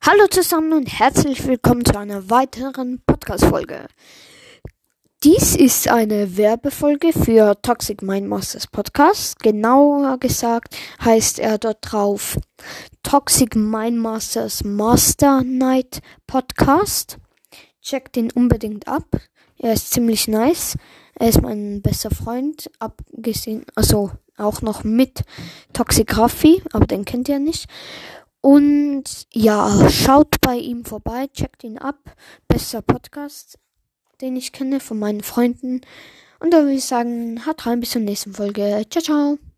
Hallo zusammen und herzlich willkommen zu einer weiteren Podcast-Folge. Dies ist eine Werbefolge für Toxic Mind Masters Podcast. Genauer gesagt heißt er dort drauf Toxic Mind Masters Master Night Podcast. Checkt ihn unbedingt ab. Er ist ziemlich nice. Er ist mein bester Freund, abgesehen, also auch noch mit Toxic Raffi, aber den kennt ihr nicht. Und ja, schaut bei ihm vorbei, checkt ihn ab. Bester Podcast, den ich kenne von meinen Freunden. Und da würde ich sagen, haut rein bis zur nächsten Folge. Ciao, ciao.